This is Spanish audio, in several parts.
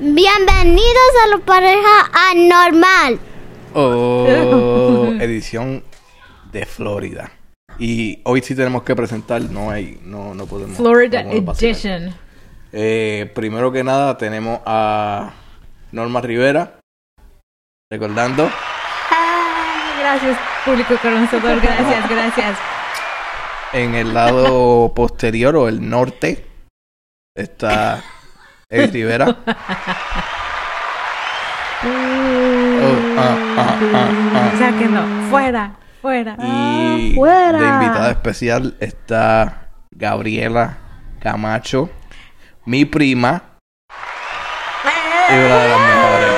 Bienvenidos a la pareja anormal. Oh, edición de Florida. Y hoy sí tenemos que presentar, no hay, no, no podemos. Florida no podemos vacilar. Edition. Eh, primero que nada tenemos a Norma Rivera, recordando. Ah, gracias, público conocedor. Gracias, gracias. En el lado posterior o el norte está Eddie Rivera. Oh, ah, ah, ah, ah. Sáquenlo. Fuera, fuera. Y fuera. de invitada especial está Gabriela Camacho, mi prima. Y una de las mejores.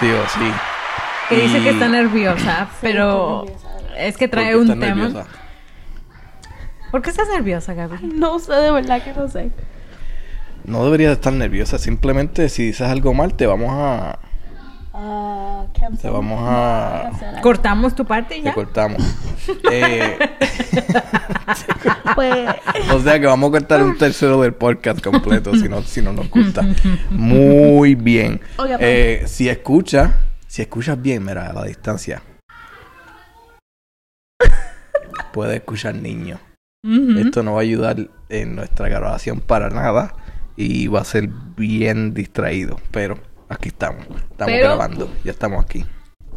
Sí o sí. Que dice que está nerviosa, pero es que trae un tema. nerviosa. ¿Por qué estás nerviosa, Gaby? No sé, de verdad que no sé. No deberías estar nerviosa. Simplemente si dices algo mal, te vamos a. Te vamos a. Cortamos tu parte y Te ya. cortamos. Eh, Pues, o sea que vamos a cortar un tercero del podcast completo si no, si no nos gusta. Muy bien. Eh, si escuchas, si escuchas bien, mira, a la distancia. Puedes escuchar niños. Ujú. Esto no va a ayudar en nuestra grabación para nada y va a ser bien distraído. Pero aquí estamos. Estamos Pero- grabando. Ya estamos aquí.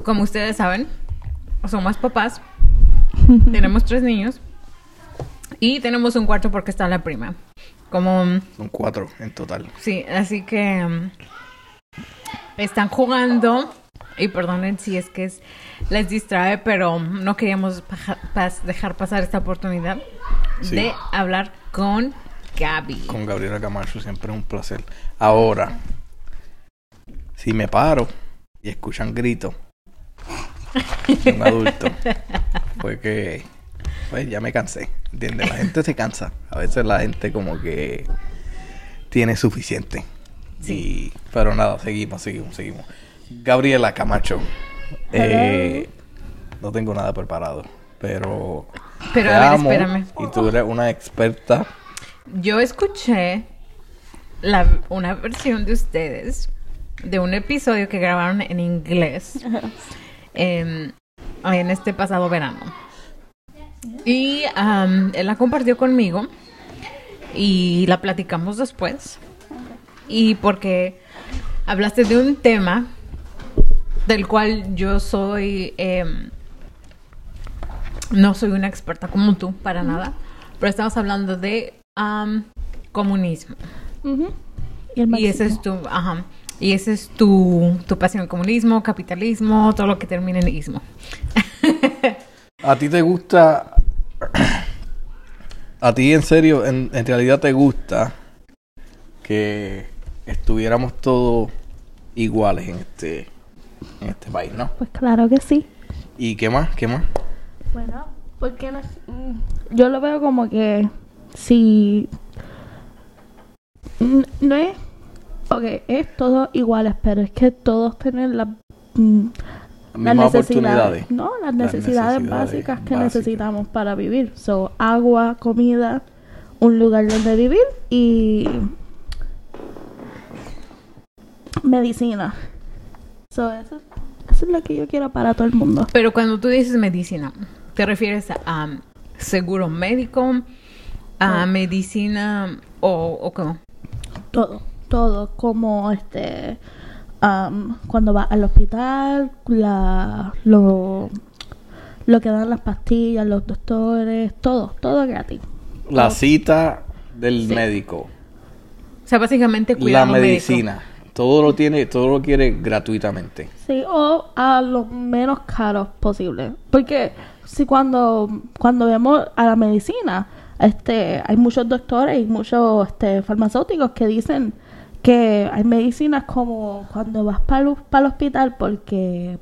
Como ustedes saben, somos papás. tenemos tres niños. Y tenemos un cuarto porque está la prima. Como Son cuatro en total. Sí, así que mm, están jugando y perdonen si es que es- les distrae, pero no queríamos dejar pasar esta oportunidad Sí. de hablar con Gaby. Con Gabriela Camacho siempre es un placer. Ahora, si me paro y escuchan gritos de un adulto, fue que pues ya me cansé. ¿Entiendes? La gente se cansa. A veces la gente como que tiene suficiente. Sí. Y, pero nada, seguimos, seguimos, seguimos. Gabriela Camacho. eh, no tengo nada preparado, pero Pero a ver, amo espérame. Y tú eres una experta Yo escuché la- una versión de ustedes de un episodio que grabaron en inglés em, en este pasado verano. Y él la compartió conmigo y la platicamos después. Y porque hablaste de un tema del cual yo soy... em, no soy una experta como tú, para nada. Pero estamos hablando de comunismo. y el Y ese es tu, ajá. Y ese es tu, tu pasión, comunismo, capitalismo, todo lo que termine en ismo. ¿A ti te gusta? ¿A ti en serio, en, en realidad te gusta que estuviéramos todos iguales en este, en este país, no? Pues claro que sí. ¿Y qué más? ¿Qué más? Bueno, porque no, mm, yo lo veo como que si no es ok, es todos iguales, pero es que todos tienen las mm, Las necesidades, no, las Las necesidades, necesidades básicas que básicas. necesitamos para vivir, so agua, comida, un lugar donde vivir y medicina. So eso, eso es lo que yo quiero para todo el mundo. Pero cuando tú dices medicina, ¿te refieres a, am, seguro médico, a medicina o, o cómo? todo, todo, como este, am, cuando vas al hospital, la, lo, lo que dan las pastillas, los doctores, todo, todo gratis. La cita del Sí. médico, O sea, básicamente la médico. medicina, todo lo tiene, todo lo quiere gratuitamente. Sí, o a lo menos caros posible. Porque si cuando, cuando vemos a la medicina, este, hay muchos doctores y muchos este, farmacéuticos que dicen que hay medicinas como cuando vas para el hospital porque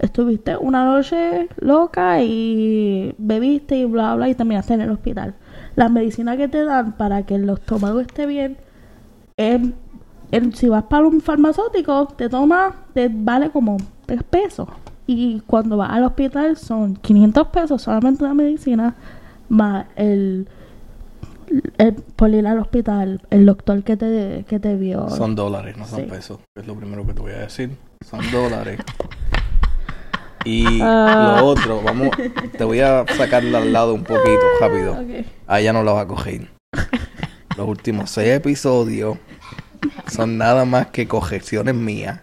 estuviste una noche loca y bebiste y bla bla y terminaste en el hospital. La medicina que te dan para que el estómago esté bien es el- si vas para un farmacéutico, te toma, te vale como 3 pesos. Y cuando vas al hospital son 500 pesos solamente una medicina, más el eh, por ir al hospital, el doctor que te, que te vio. Son dólares, no son Sí. pesos. Es lo primero que te voy a decir. Son dólares. Y Ah. lo otro, vamos, te voy a sacarla al lado un poquito, rápido. Ok. A ella no la va a coger. Los últimos seis episodios son nada más que correcciones mías.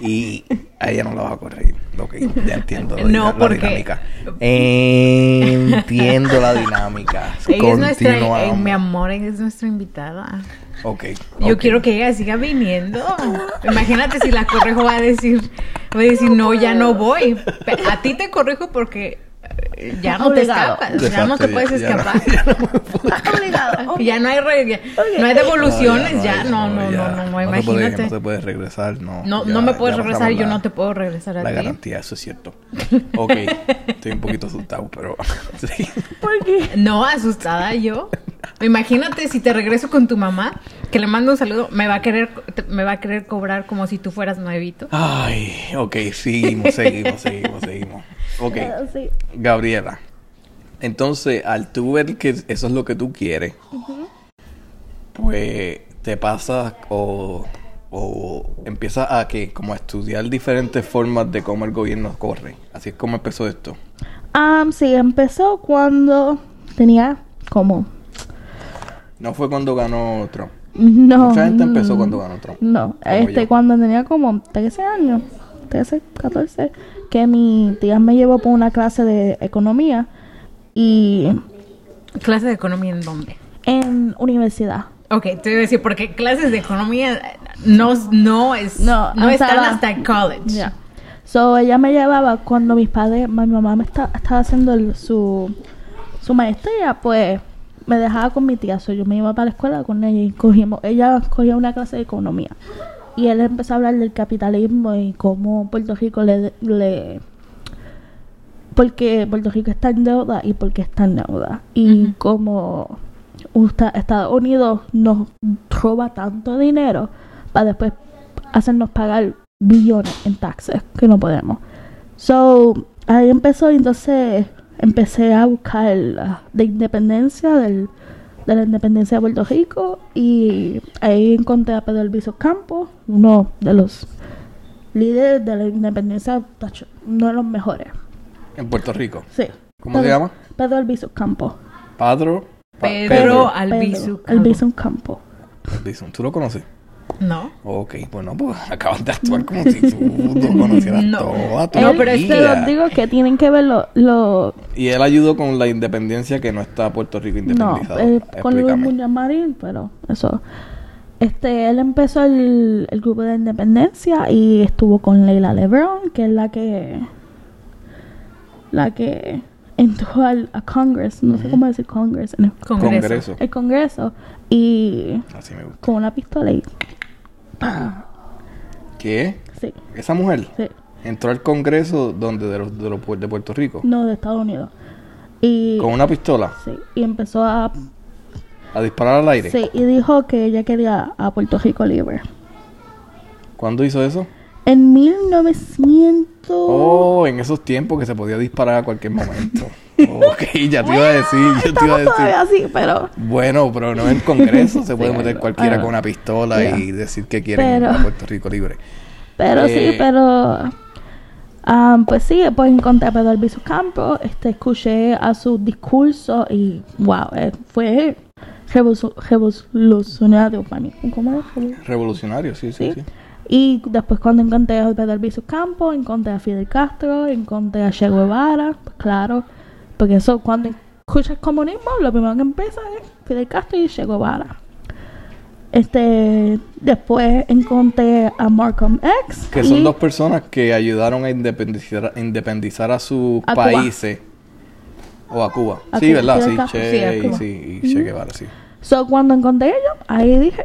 Y a ella no la va a correr. Ok, ya entiendo la, No, la dinámica. Entiendo la dinámica. Ella es nuestra, eh, mi amor, ella es nuestra invitada. Ok. Yo quiero que ella siga viniendo. Imagínate si la correjo va a decir, va a decir, no, ya no voy. A ti te corrijo porque ya no te escapas, ya no te puedes ya no- escapar. ya no. Ya no hay re- ya- no hay devoluciones, ya, hay- no, no, ya. no, no, puede, imagínate. no se puede regresar, no. No, ya- no me ya puedes regresar, yo la- no te puedo regresar a La ti. garantía, eso es cierto. Ok, estoy un poquito asustado, pero sí. ¿Por qué? No, asustada yo. Imagínate si te regreso con tu mamá, que le mando un saludo, me va a querer, te- me va a querer cobrar como si tú fueras nuevito. Ay, ok, seguimos, seguimos, seguimos, seguimos. Ok, sí. Gabriela. Entonces, al tú ver que eso es lo que tú quieres, pues te pasa o, o empiezas a que como a estudiar diferentes formas de cómo el gobierno corre. Así es como empezó esto. Um, sí, empezó cuando tenía como... No fue cuando ganó Trump. No. Mucha gente empezó cuando ganó Trump. No, este, yo. cuando tenía como 13 años, 13, 14, que mi tía me llevó por una clase de economía y ¿Clase de economía en dónde? en universidad. Ok, te iba a decir, porque clases de economía no, no es, No, no, están hasta el college. So, ella me llevaba cuando mis padres, mi mamá me está, estaba haciendo el- su, su maestría, pues me dejaba con mi tía. So, yo me iba para la escuela con ella y cogíamos, ella cogía una clase de economía. Y él empezó a hablar del capitalismo y cómo Puerto Rico le, le porque Puerto Rico está en deuda y porque está en deuda. Y Ujú. como usta- Estados Unidos nos roba tanto dinero para después hacernos pagar billones en taxes que no podemos. So, ahí empezó y entonces empecé a buscar la de independencia del, de la independencia de Puerto Rico y ahí encontré a Pedro Albizu Campos, uno de los líderes de la independencia, tacho, uno de los mejores. En Puerto Rico. Sí. ¿Cómo se llama? Pedro Albizu Campos. Padro. Pa- Pedro Albizu Pedro Albizu Campos. Albizu. ¿Tú lo conoces? No. Ok, pues no, pues acabas de actuar como si tú no conocieras No. toda tu No, Él- pero es vida. los digo que tienen que ver lo, lo- Y él ayudó con la independencia que no está Puerto Rico no, independizado. eh, con Luis. Muñoz Marín, pero eso. Este, él empezó el, el grupo de independencia y estuvo con Leila Lebron, que es la que la que entró al a Congress, no sé cómo decir Congress, en el, Congreso. Congreso. el Congreso y Así me gusta. con una pistola y ¿Qué? sí, Esa mujer sí, entró al Congreso donde de los de, los, de Puerto Rico no de Estados Unidos. Y con una pistola sí, y empezó a a disparar al aire. sí, y dijo que ella quería a Puerto Rico libre. ¿Cuándo hizo eso? En 1900 Oh, en esos tiempos que se podía disparar a cualquier momento. ok, ya te iba a decir, yo te iba a todavía decir. así, pero Bueno, pero no en Congreso se puede Sí, meter cualquiera bueno. con una pistola Ya. y decir que quieren Pero- a Puerto Rico libre. pero Eh, sí, pero ah, pues sí, pues encontré a Pedro Albizu Campos, este escuché a su discurso y wow, eh, fue revolucio- revolucionario para mí. ¿Cómo es? Revol- Revolucionario, sí, sí, Sí. sí. Y después cuando encontré a Pedro Albizu Campos, encontré a Fidel Castro, encontré a Che Guevara, pues claro, porque eso cuando escuchas comunismo, lo primero que empieza es Fidel Castro y Che Guevara. Este, después encontré a Malcolm X. Que son dos personas que ayudaron a independizar, independizar a sus A Cuba. países. O a Cuba. A sí, Cuba, ¿verdad? Sí, Castro. Che, Sí, y, sí, y Che Guevara, sí. So, cuando encontré a ellos, ahí dije,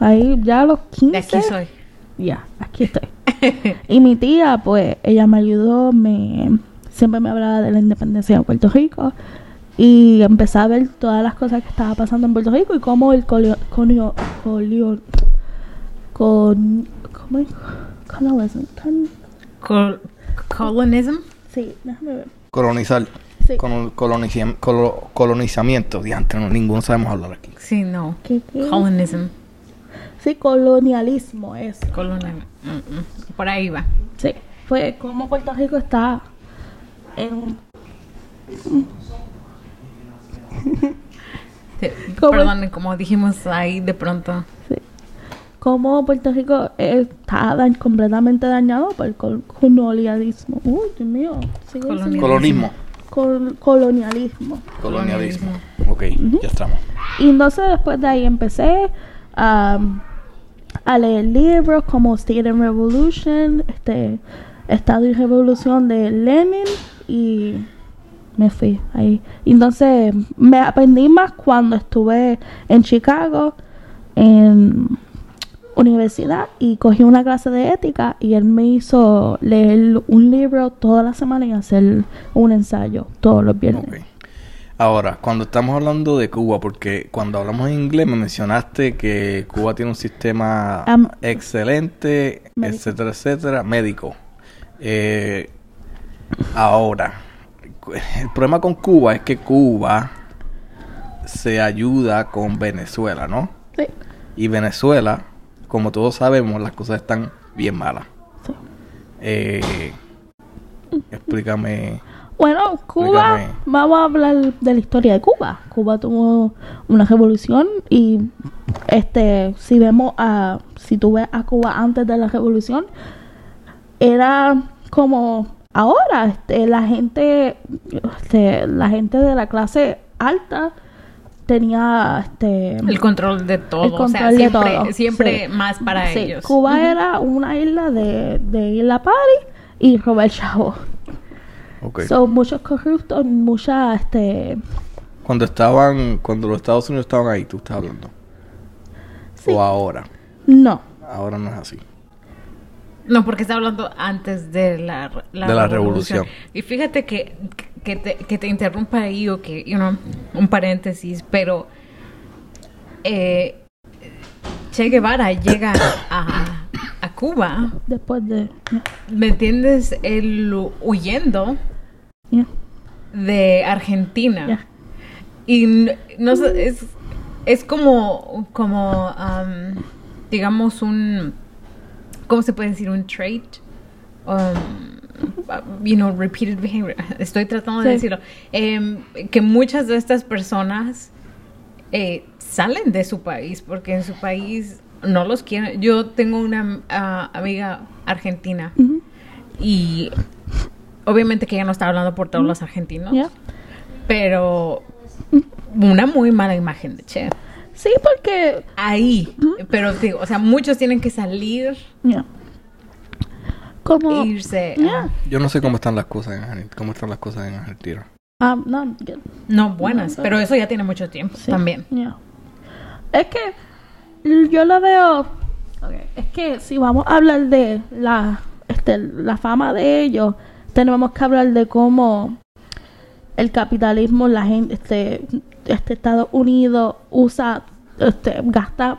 ahí ya a los 15. De aquí soy. Ya, aquí estoy. y mi tía, pues, ella me ayudó, me siempre me hablaba de la independencia de Puerto Rico. Y empecé a ver todas las cosas que estaba pasando en Puerto Rico y cómo el colio, colio, colio- con, ¿cómo es? Colonialism, con- Col- Colonism. sí, déjame ver. Colonizar. Sí. Colo- colonizamiento. Diantre, no, ninguno sabemos hablar aquí. Sí, no. ¿Qué, qué? Colonism. Sí, colonialismo es. Colonial. mm, mm. Por ahí va. Sí. Fue como Puerto Rico está en... Sí, ¿Cómo? Perdón, como dijimos ahí de pronto. Sí. Como Puerto Rico eh, está dañ- completamente dañado por el col- colonialismo. Uy, Dios mío. Colonialismo. Colonismo. Col- colonialismo. Colonialismo. Ok, ya estamos. Y entonces después de ahí empecé a, a leer libros como State and Revolution, este, Estado y Revolución de Lenin y me fui ahí. Entonces me aprendí más cuando estuve en Chicago en universidad y cogí una clase de ética y él me hizo leer un libro toda la semana y hacer un ensayo todos los viernes. Ahora, cuando estamos hablando de Cuba, porque cuando hablamos en inglés me mencionaste que Cuba tiene un sistema excelente, Médico. etcétera, etcétera, médico. Eh, ahora, el problema con Cuba es que Cuba se ayuda con Venezuela, ¿no? Sí, Y Venezuela, como todos sabemos, las cosas están bien malas. sí. Eh, explícame. Bueno, Cuba, Explícame. vamos a hablar de la historia de Cuba. Cuba tuvo una revolución y este, si vemos a, si tú ves a Cuba antes de la revolución, era como ahora, este, la gente, este, la gente de la clase alta tenía, este, El control de todo. el o sea, de siempre, todo. siempre Sí. más para Sí, ellos. Cuba era una isla de, de ir a party y robar chavo. Ok. Son muchos corruptos, mucha, este... Cuando estaban, cuando los Estados Unidos estaban ahí, tú estás hablando. Sí. O ahora. No. Ahora no es así. No, porque está hablando antes de la, De la revolución. Y fíjate que, que, te, que te interrumpa ahí o que, you know, un paréntesis, pero eh, Che Guevara llega a, a Cuba, Después de... ¿me entiendes? Él huyendo yeah, de Argentina. yeah. Y no sé, es, es como, como um, digamos, un, ¿cómo se puede decir? Un trait. Um, you know, repeated behavior. Estoy tratando de decirlo. Em, que muchas de estas personas eh, salen de su país porque en su país no los quieren. Yo tengo una ah, amiga argentina y obviamente que ella no está hablando por todos los argentinos yeah. pero una muy mala imagen de Che. Sí, porque... Ahí, pero digo, o sea, muchos tienen que salir yeah. Como... e irse. Yeah. Yo no sé cómo están las cosas en Argentina. ¿Cómo están las cosas en Argentina? Ah, no. No buenas, No, pero eso ya tiene mucho tiempo Sí, también. yeah. Es que yo lo veo. Es que si vamos a hablar de la, este, la fama de ellos, tenemos que hablar de cómo el capitalismo, la gente, este, este Estados Unidos usa, este, gasta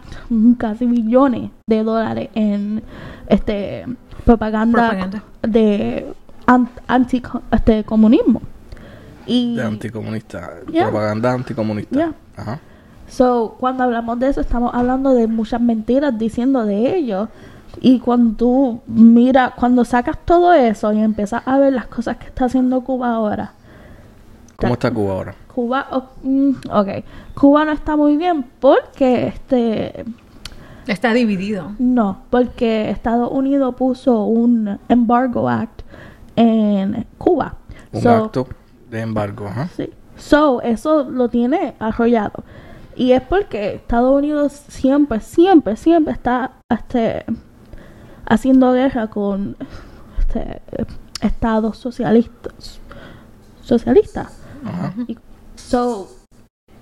casi billones de dólares en este propaganda, Propaganda. de an- anti este comunismo. Y De anticomunista. Yeah. Propaganda anticomunista. Yeah. Ajá. So, cuando hablamos de eso, estamos hablando de muchas mentiras diciendo de ellos. Y cuando tú miras, cuando sacas todo eso y empiezas a ver las cosas que está haciendo Cuba ahora. ¿Cómo está Cuba ahora? Cuba, oh, mm, ok. Cuba no está muy bien porque, este, Está dividido. no, porque Estados Unidos puso un embargo act en Cuba. Un So, acto de embargo. Ajá. Sí. So, eso lo tiene arrollado. Y es porque Estados Unidos siempre, siempre, siempre está este, haciendo guerra con este, estados socialistas. Socialistas. So,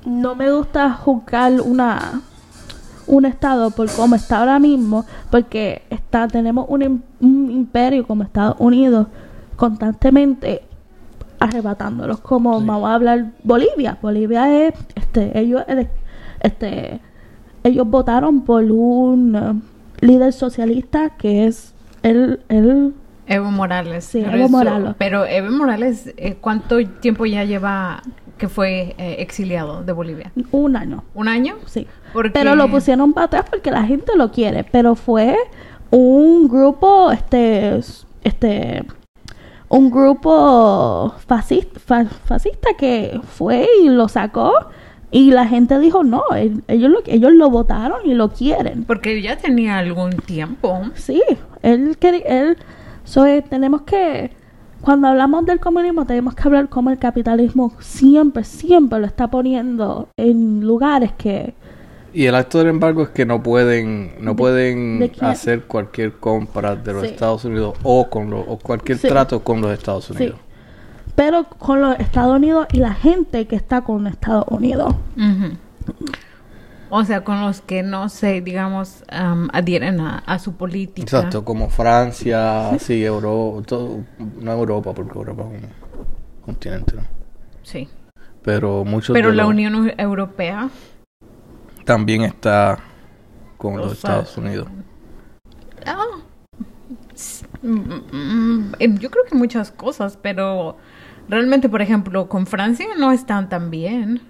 no me gusta juzgar una un estado por cómo está ahora mismo, porque está tenemos un, un imperio como Estados Unidos constantemente arrebatándolos, como Sí. vamos a hablar Bolivia. Bolivia es, este, ellos, este, ellos votaron por un eh, líder socialista que es el, el Evo Morales. Sí, Evo Morales. Pero Evo Morales, eh, ¿cuánto tiempo ya lleva que fue eh, exiliado de Bolivia? Un año, ¿Un año? sí. Porque- Pero lo pusieron para atrás porque la gente lo quiere. Pero fue un grupo, este, este, un grupo fascista, fa- fascista que fue y lo sacó. Y la gente dijo, no, el- ellos lo, ellos lo votaron y lo quieren. Porque ya tenía algún tiempo. Sí, él, él, so, eh, tenemos que, cuando hablamos del comunismo, tenemos que hablar cómo el capitalismo siempre, siempre lo está poniendo en lugares que, Y el acto del embargo es que no pueden no ¿De- pueden de hacer cualquier compra de los Sí. Estados Unidos o con los o cualquier Sí. trato con los Estados sí, Unidos. pero con los Estados Unidos y la gente que está con Estados Unidos. Ujú. O sea, con los que no se, digamos, am, adhieren a, a su política. Exacto, como Francia, sí, Europa, todo, no Europa, porque Europa es un continente, ¿no? Sí. Pero muchos Pero de la los- Unión Europea. también está con los Estados Unidos. ah, yo creo que muchas cosas, pero realmente, por ejemplo, con Francia no están tan bien.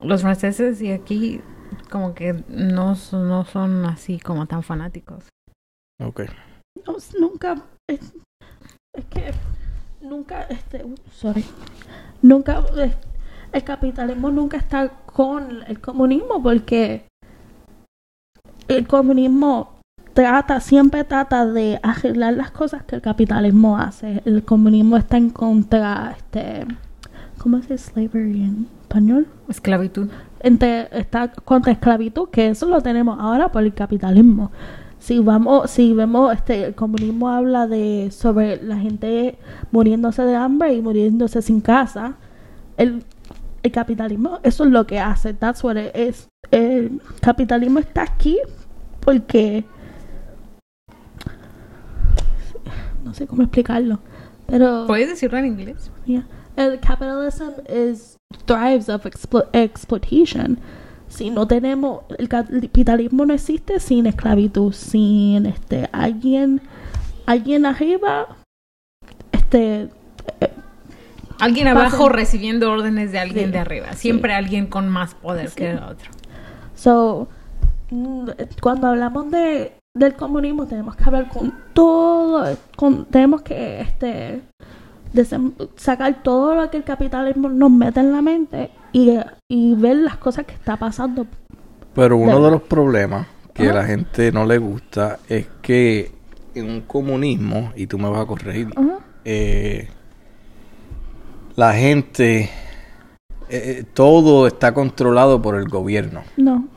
Los franceses y aquí como que no, son- no son así como tan fanáticos. Ok. No, nunca, es, es que nunca, este, uh, sorry, nunca, el capitalismo nunca está con el comunismo porque el comunismo trata, siempre trata de arreglar las cosas que el capitalismo hace. El comunismo está en contra, este, ¿cómo se dice slavery en español? Esclavitud. entre, está contra esclavitud, que eso lo tenemos ahora por el capitalismo. Si vamos, si vemos, este, el comunismo habla de sobre la gente muriéndose de hambre y muriéndose sin casa. El, el capitalismo, eso es lo que hace. That's what it is. El capitalismo está aquí porque no sé cómo explicarlo, pero ¿Puedes decirlo en inglés? Yeah. El capitalism is thrives of explo- exploitation. Si no tenemos el capitalismo no existe sin esclavitud, sin este alguien alguien arriba este eh, Alguien Pasen. abajo recibiendo órdenes de alguien Sí, de arriba. sí. Siempre alguien con más poder Sí. que el otro. So, mm, cuando hablamos de del comunismo tenemos que hablar con todo, con, tenemos que este sacar todo lo que el capitalismo nos mete en la mente y, y ver las cosas que está pasando. Pero uno De- de los problemas que a la gente no le gusta es que en un comunismo, y tú me vas a corregir, eh, la gente, eh, eh, todo está controlado por el gobierno. No.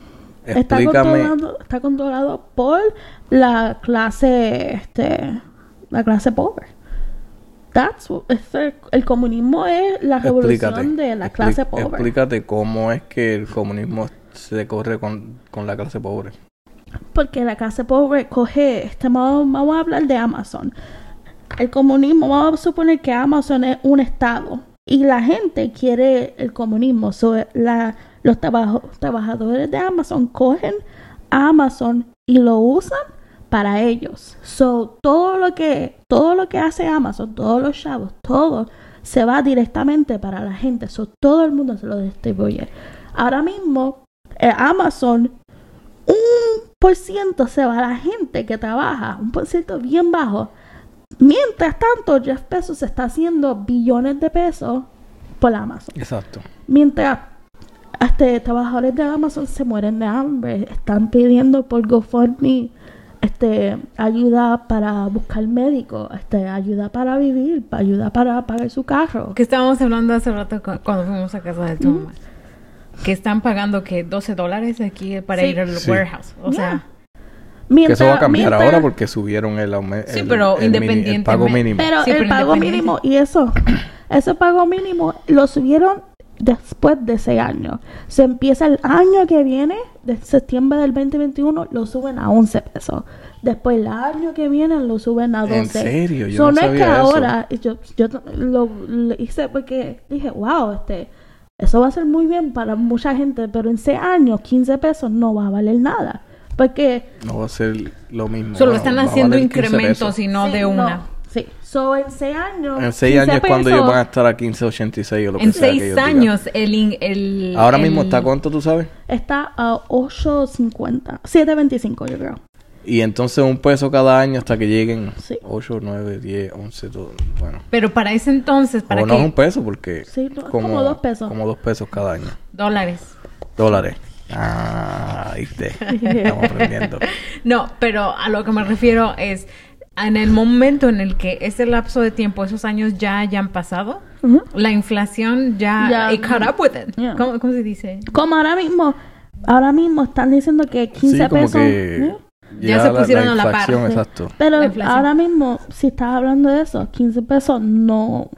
Está Explícame. controlado, está controlado por la clase, este, la clase pobre. That's el, el comunismo es la revolución Explícate. de la clase pobre. Explícate cómo es que el comunismo se corre con, con la clase pobre. Porque la clase pobre coge, este, vamos, vamos a hablar de Amazon. El comunismo, vamos a suponer que Amazon es un estado y la gente quiere el comunismo. So, la, los trabajo- trabajadores de Amazon cogen a Amazon y lo usan para ellos. So, todo lo que, todo lo que hace Amazon, todos los chavos, todo se va directamente para la gente. So, todo el mundo se lo distribuye. Ahora mismo, eh, Amazon un por ciento se va a la gente que trabaja, un por ciento bien bajo. Mientras tanto, Jeff Bezos está haciendo billones de pesos por Amazon. Exacto. Mientras este, trabajadores de Amazon se mueren de hambre, están pidiendo por GoFundMe este, ayuda para buscar médico, este, ayuda para vivir, ayuda para pagar su carro. Que estábamos hablando hace rato cu- cuando fuimos a casa de tu mamá. Que están pagando que 12 dólares aquí para Sí. ir al Sí. warehouse. O sea, que eso va a cambiar mientras- ahora porque subieron el aumento. Sí, pero el, el pago mínimo. Pero Sí, el pero pago mínimo y eso, ese pago mínimo lo subieron después de seis años. Se empieza el año que viene, de septiembre del 2021, lo suben a 11 pesos. Después el año que viene lo suben a 12. ¿En serio? Yo So, no es que eso. ahora, yo, yo lo, lo hice porque dije, wow, este, eso va a ser muy bien para mucha gente, pero en seis años, 15 pesos no va a valer nada. Porque No va a ser lo mismo. Solo están haciendo valer 15 incrementos y no Sí, de una. So, en seis años. En 6 años 15 es cuando ellos van a estar a 15.86 o lo que En sea que seis digan. años, el, in- el. Ahora el- mismo está cuánto, tú sabes? Está a 8.50. 7.25, yo creo. Y entonces un peso cada año hasta que lleguen Sí. 8, 9, 10, 11, todo. Bueno. Pero para ese entonces, para o no que es un peso porque... Sí, no, como dos pesos. Como dos pesos cada año. dólares. Dólares. Ah, viste. Estamos aprendiendo. No, pero a lo que me refiero es en el momento en el que ese lapso de tiempo, esos años ya hayan pasado, la inflación ya, Ya. it caught up with it. Yeah. ¿Cómo, cómo se dice? Como ahora mismo, ahora mismo están diciendo que 15 sí, como pesos. que... ¿eh? Ya se pusieron a la par. inflación, Sí. exacto. Pero La ahora mismo, si estás hablando de eso, 15 pesos no,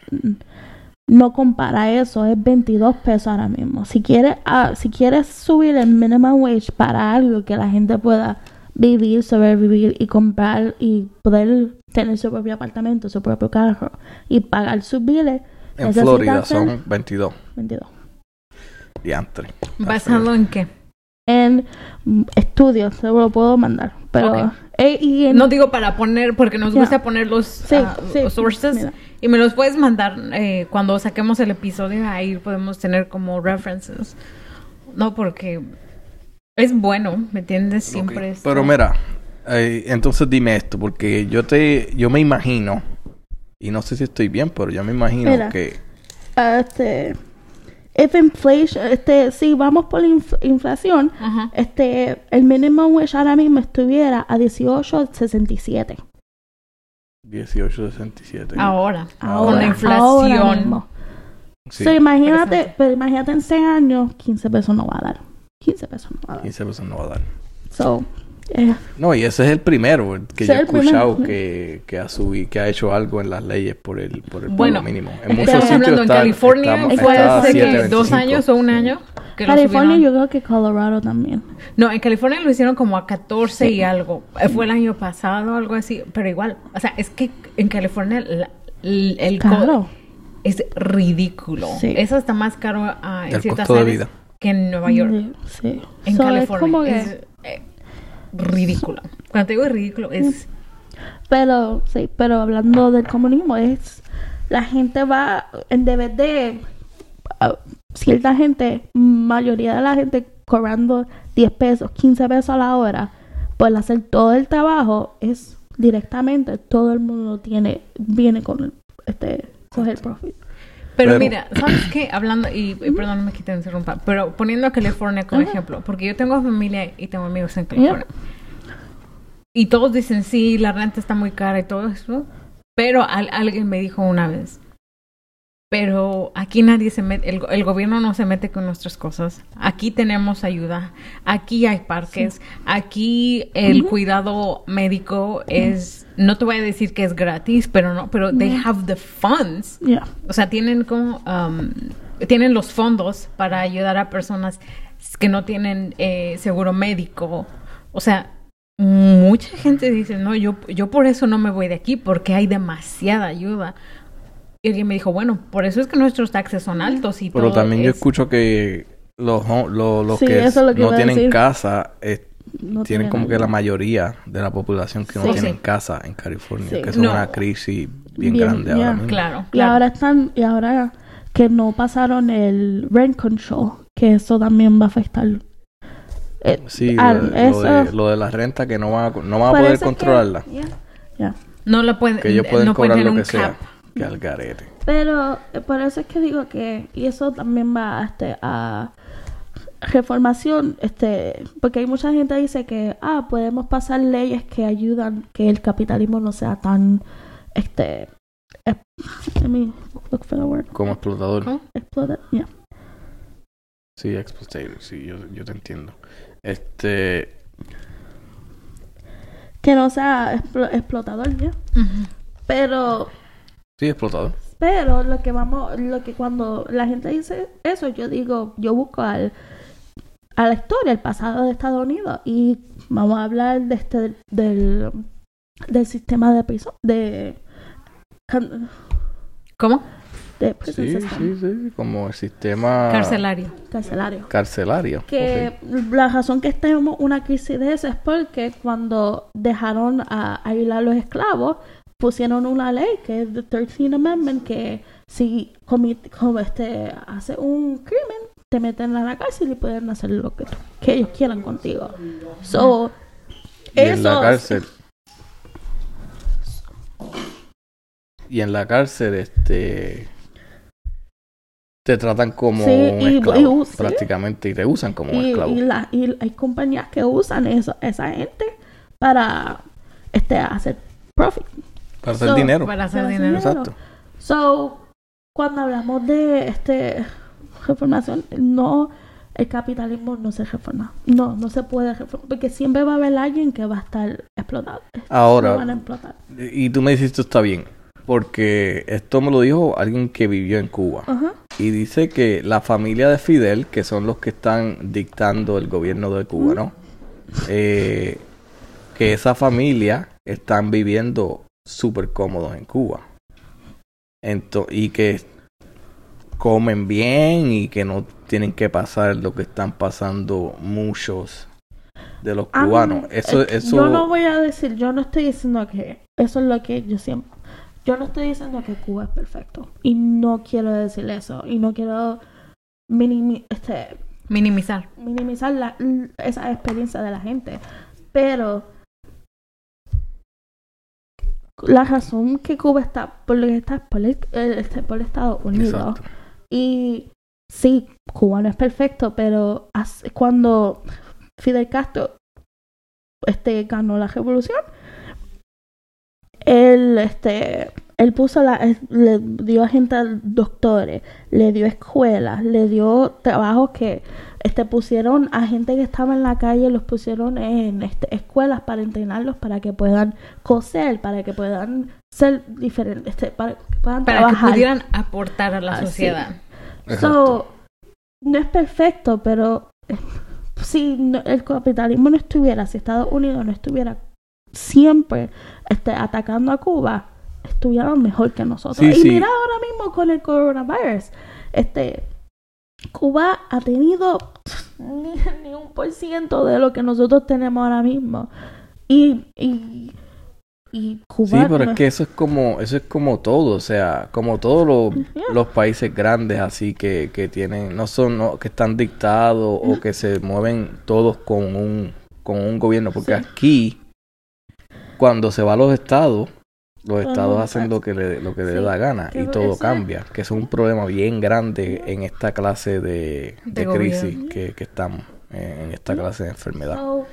no compara eso, es 22 pesos ahora mismo. Si quieres, ah, si quieres subir el minimum wage para algo que la gente pueda vivir, sobrevivir y comprar y poder tener su propio apartamento, su propio carro y pagar sus biles, En Florida hacer son 22. 22. Diantre. ¿Basado en qué? En estudios, se lo puedo mandar. Pero, eh, y en- No digo para poner, porque nos gusta poner los, Sí, ah, sí. los sources. Mira. Y me los puedes mandar eh, cuando saquemos el episodio. Ahí podemos tener como references. No, porque es bueno, ¿me entiendes? Siempre Ok. es- Pero mira, eh, entonces dime esto, porque yo te, yo me imagino, y no sé si estoy bien, pero yo me imagino Mira. que este if inflation este si vamos por inf- inflación Ajá. este el minimum wage ahora mismo estuviera a 18.67 1867. Ahora, Ahora. con la inflación. ahora mismo. Sí, So, imagínate pero imagínate en 6 años 15 pesos no va a dar 15 pesos no va a dar 15 pesos no va a dar. so eh, No, y ese es el primero que yo he escuchado que, que ha subido, que ha hecho algo en las leyes por el, por el Bueno, pago mínimo. En muchos Estamos sitios hablando en está- California, estamos- fue que 7.25. dos años o un año. Que California yo creo que Colorado también No, en California lo hicieron como a 14 y algo. Eh, Fue el año pasado, algo así. Pero igual, o sea, es que en California la- el, el co- Claro. es ridículo. Sí. Eso está más caro ah, en El ciertas costo de áreas vida. Que en Nueva York. sí En So, es California. como que- Es, eh, ridículo. Cuando te digo ridículo, es... Pero, sí, pero hablando del comunismo, es la gente va, en vez de ah, cierta gente, mayoría de la gente cobrando 10 pesos, 15 pesos a la hora, por hacer todo el trabajo, es directamente todo el mundo tiene, viene con el, este, coger profit. Pero, Pero- mira, ¿sabes qué? Hablando, y, y perdóname que te interrumpa, pero poniendo a California como ejemplo, porque yo tengo familia y tengo amigos en California. Y todos dicen, sí, la renta está muy cara y todo eso. Pero al- alguien me dijo una vez, pero aquí nadie se mete, el, go- el gobierno no se mete con nuestras cosas. Aquí tenemos ayuda, aquí hay parques, aquí el cuidado médico es, no te voy a decir que es gratis, pero no, pero they have the funds Yeah. o sea, tienen como um, tienen los fondos para ayudar a personas que no tienen eh, seguro médico. O sea, mucha gente dice, no, yo, yo por eso no me voy de aquí, porque hay demasiada ayuda. Y alguien me dijo, bueno, por eso es que nuestros taxes son altos y Pero todo también yo es- escucho que los, ho- lo- los Sí, que es lo que no tienen decir. casa eh, No tienen como que la mayoría de la población que no Sí. tienen Sí. casa en California, Sí. que es No. una crisis bien, Bien, grande ya. ahora mismo. Claro, Y claro. ahora están, y ahora que no pasaron el rent control, que eso también va a afectar. Eh, Sí, lo, de, lo eso- de- lo de la renta que no van a, no van a poder es que- controlarla. Yeah, yeah. no la pueden, Que ellos pueden no cobrar lo que sea. Que al garete. Pero eh, por eso es que digo que, y eso también va este, a reformación, este, porque hay mucha gente que dice que, ah, podemos pasar leyes que ayudan que el capitalismo no sea tan, este, eh, let me look for the word, Como explotador. Exploited, yeah. Sí, explotator. Sí, yo, yo te entiendo. Este... que no sea explo- explotador, ya. Pero Sí, explotador. Pero lo que vamos, lo que cuando la gente dice eso, yo digo, yo busco al, a la historia, el pasado de Estados Unidos y vamos a hablar de este del, del sistema de prisión, de, ¿Cómo? de prison Sí, system, sí, sí, como el sistema Carcelario. carcelario. carcelario. Que la razón que tenemos una crisis de eso es porque cuando dejaron a, a a los esclavos, pusieron una ley que es the 13th Amendment que si comi- como este hace un crimen te meten a la cárcel y pueden hacer lo que, que ellos quieran contigo. So, Y en la cárcel. Y en la cárcel, este. Te tratan como Sí, un esclavo, y- prácticamente, y te usan como un y, esclavo. y la- y hay compañías que usan eso, esa gente para este hacer profit. Para hacer so, dinero. Para hacer Para hacer dinero. Exacto. So, cuando hablamos de este reformación, no el capitalismo no se reforma. No, no se puede reformar. Porque siempre va a haber alguien que va a estar explotado. Ahora- Lo van a explotar. Y tú me dices, esto está bien. Porque esto me lo dijo alguien que vivió en Cuba. Y dice que la familia de Fidel, que son los que están dictando el gobierno de Cuba, ¿no? Eh, que esa familia están viviendo súper cómodos en Cuba. Ento- y que comen bien y que no tienen que pasar lo que están pasando muchos de los Ah, cubanos. Eso, es que eso, Yo no voy a decir, yo no estoy diciendo que eso es lo que yo siempre. Yo no estoy diciendo que Cuba es perfecto. Y no quiero decir eso. Y no quiero minimi- este, Minimizar. minimizar la- esa experiencia de la gente. Pero la razón que Cuba está por lo que está por, el, este, por Estados Unidos Exacto. y sí, Cuba no es perfecto, pero hace- cuando Fidel Castro este, ganó la revolución, él, este, él puso la, le dio a gente a doctores, le dio escuelas, le dio trabajos que este, pusieron a gente que estaba en la calle, los pusieron en este, escuelas para entrenarlos para que puedan coser, para que puedan ser diferentes, este, para que puedan Para que pudieran aportar a la Ah, sociedad. So, no es perfecto, pero eh, si no- el capitalismo no estuviera, si Estados Unidos no estuviera siempre este, atacando a Cuba, estuvieran mejor que nosotros. Sí, y sí. mira ahora mismo con el coronavirus. Este, Cuba ha tenido ni, ni un por ciento de lo que nosotros tenemos ahora mismo. Y, y, y Cuba... Sí, pero no es que eso es como, eso es como todo, o sea, como todos los, Yeah. los países grandes así que, que tienen, no son, no, que están dictados o que se mueven todos con un, con un gobierno, porque Sí. aquí, cuando se va a los estados, los estados hacen hace. lo que le, lo que le Sí, da gana y todo cambia, que es un problema bien grande en esta clase de, De de crisis que, que estamos, eh, en esta Mm. clase de enfermedad. So,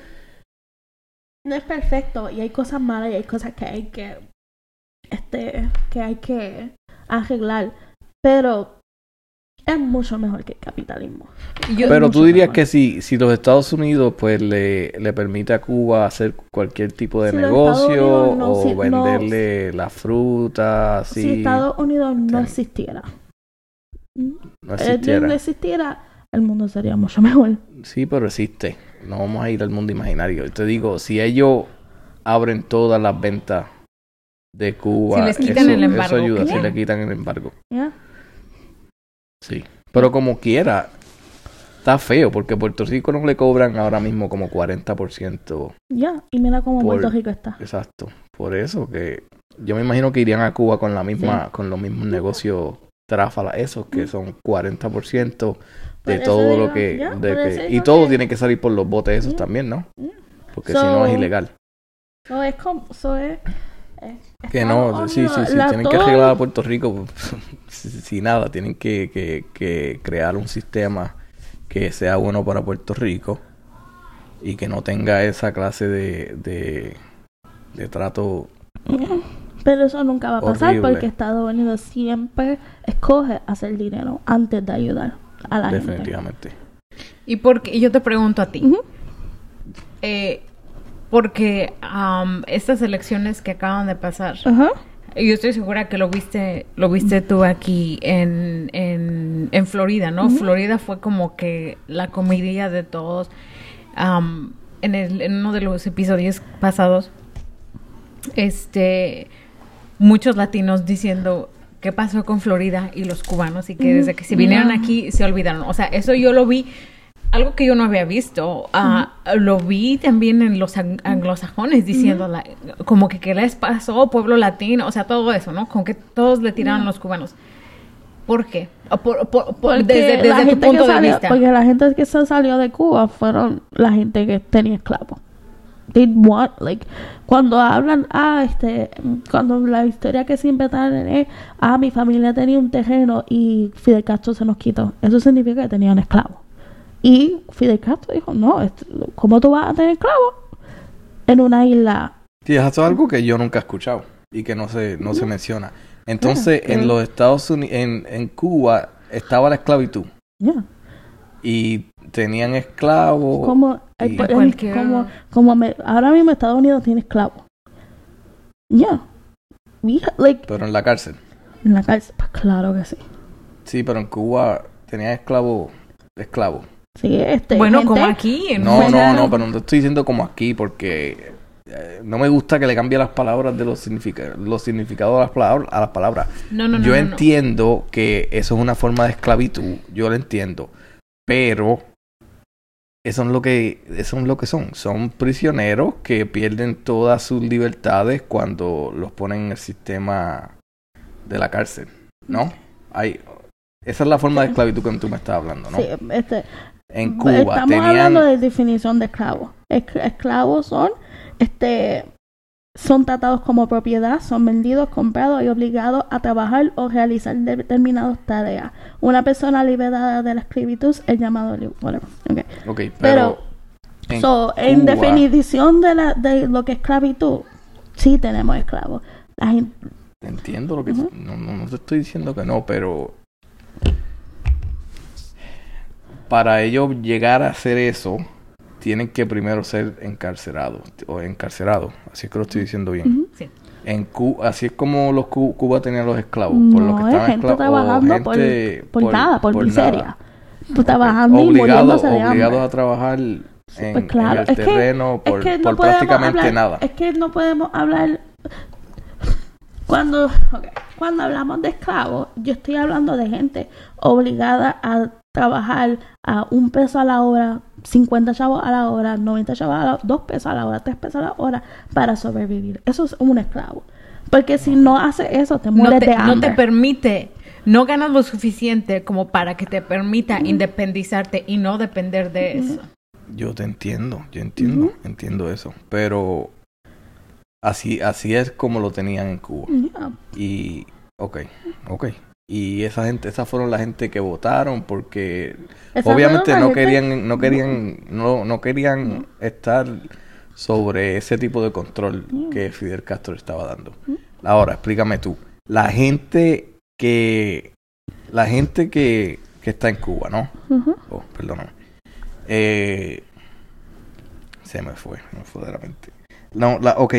no es perfecto y hay cosas malas y hay cosas que hay que este que hay que arreglar pero es mucho mejor que el capitalismo Yo- Pero tú dirías mejor. que si, si los Estados Unidos pues le, le permite a Cuba hacer cualquier tipo de Si negocio no- o si- no- venderle la fruta así si Estados Unidos no Ten- existiera no eh, existiera. no existiera el mundo sería mucho mejor Sí, pero existe. No vamos a ir al mundo imaginario. Yo te digo, si ellos abren todas las ventas de Cuba, Si les quitan eso, el embargo, eso ayuda, si le quitan el embargo. ¿ya? Sí. Pero como quiera, está feo porque Puerto Rico no le cobran ahora mismo como 40%. ya y mira cómo Por- Puerto Rico está Exacto. Por eso que yo me imagino que irían a Cuba con la misma, con los mismos negocios tráfala, esos que son 40% de Por todo lo que, ya, de que- y todo que- tiene que salir por los botes esos también, ¿no? Porque si no es So, ilegal. so es como so es- Que no, sí, sí, sí, la- tienen que arreglar a Puerto Rico si, si nada, tienen que, que, que crear un sistema que sea bueno para Puerto Rico y que no tenga esa clase de, de, de trato Pero eso nunca va a pasar Horrible. porque Estados Unidos siempre escoge hacer dinero antes de ayudar a la definitivamente. Y porque yo te pregunto a ti, gente. Eh, porque am, estas elecciones que acaban de pasar, yo estoy segura que lo viste, lo viste tú aquí en, en, en Florida, ¿no? Florida fue como que la comedia de todos. Am, en, el, en uno de los episodios pasados, este, muchos latinos diciendo qué pasó con Florida y los cubanos y que desde que se vinieron aquí se olvidaron. O sea, eso yo lo vi, algo que yo no había visto, ah, lo vi también en los ang- anglosajones diciendo la- como que qué les pasó, pueblo latino, o sea, todo eso, ¿no? Como que todos le tiraron a los cubanos. ¿Por qué? O por- por- por- Porque desde la desde tu gente punto que de salió, vista. Porque la gente que se salió de Cuba fueron la gente que tenía esclavos. They want, like, cuando hablan, ah, este, cuando la historia que siempre traen es, ah, mi familia tenía un terreno y Fidel Castro se nos quitó. Eso significa que tenían esclavos. Y Fidel Castro dijo, no, esto- ¿cómo tú vas a tener esclavos en una isla? Sí, eso es algo que yo nunca he escuchado y que no se, no se menciona. Entonces, en los Estados Unidos, en, en Cuba, estaba la esclavitud Yeah. y tenían esclavos. Como, y- pues, Cualquier- como, como me- ahora mismo Estados Unidos tiene esclavos. Yeah. Ha- like, Pero en la cárcel. en la cárcel, pues claro que sí. Sí, pero en Cuba tenían esclavos. Esclavos. Sí, este, bueno, gente- como aquí. En No, no, no, pero no te estoy diciendo como aquí porque eh, no me gusta que le cambie las palabras de los, significa- los significados a las, palabras, a las palabras. No, no, no. yo no, no. entiendo que eso es una forma de esclavitud, yo lo entiendo, pero eso es lo que eso es lo que son, son prisioneros que pierden todas sus libertades cuando los ponen en el sistema de la cárcel, ¿no? Hay esa es la forma de esclavitud que tú me estás hablando, ¿no? Sí, este, En Cuba estamos tenían hablando de definición de esclavos. Es- esclavos son, este, son tratados como propiedad, son vendidos, comprados y obligados a trabajar o realizar determinadas tareas. Una persona liberada de la esclavitud es llamado. Whatever. Okay. Ok, Pero, pero, en So, en definición de, la, de lo que es esclavitud, sí tenemos esclavos. La gente, Entiendo lo que... No, no te estoy diciendo que no, pero... Para ellos llegar a hacer eso, tienen que primero ser encarcerados. O encarcerados. Así es que lo estoy diciendo bien. Sí. En Cuba, así es como los Cu- Cuba tenían los esclavos. por no que es estaban gente trabajando por, nada, por, miseria. nada. Trabajando y Obligados de a trabajar en, Pues claro, en el es que- terreno es por, que no prácticamente hablar- nada. Es que no podemos hablar. Cuando, cuando hablamos de esclavos, yo estoy hablando de gente obligada a trabajar a un peso a la hora, 50 chavos a la hora, 90 chavos a la hora, 2 pesos a la hora, 3 pesos a la hora para sobrevivir. Eso es un esclavo. Porque si no haces eso, te no mueres te, de no hambre. te permite, no ganas lo suficiente como para que te permita independizarte y no depender de eso. Yo te entiendo, yo entiendo, entiendo eso. Pero así, así es como lo tenían en Cuba. Yeah. Y, ok, ok. Y esa gente, esas fueron la gente que votaron porque Esa obviamente no querían, no querían, no, no querían estar sobre ese tipo de control que Fidel Castro estaba dando. Ahora, explícame tú. La gente que, la gente que, que está en Cuba, ¿no? Oh, perdóname. Eh, se me fue, me fue de la mente. No, la, ok,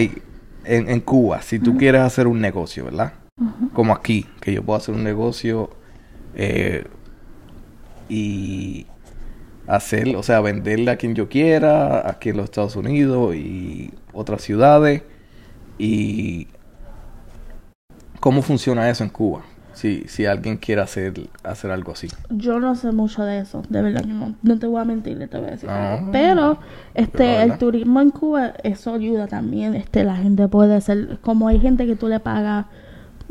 en, en Cuba, si tú quieres hacer un negocio, ¿verdad? Como aquí, que yo puedo hacer un negocio eh, y hacer, o sea, venderle a quien yo quiera, aquí en los Estados Unidos y otras ciudades. Y cómo funciona eso en Cuba, si, si alguien quiere hacer, hacer algo así. Yo no sé mucho de eso, de verdad que no, no te voy a mentir, te voy a decir. Ah. Pero este Pero, el turismo en Cuba eso ayuda también, este la gente puede ser como hay gente que tú le pagas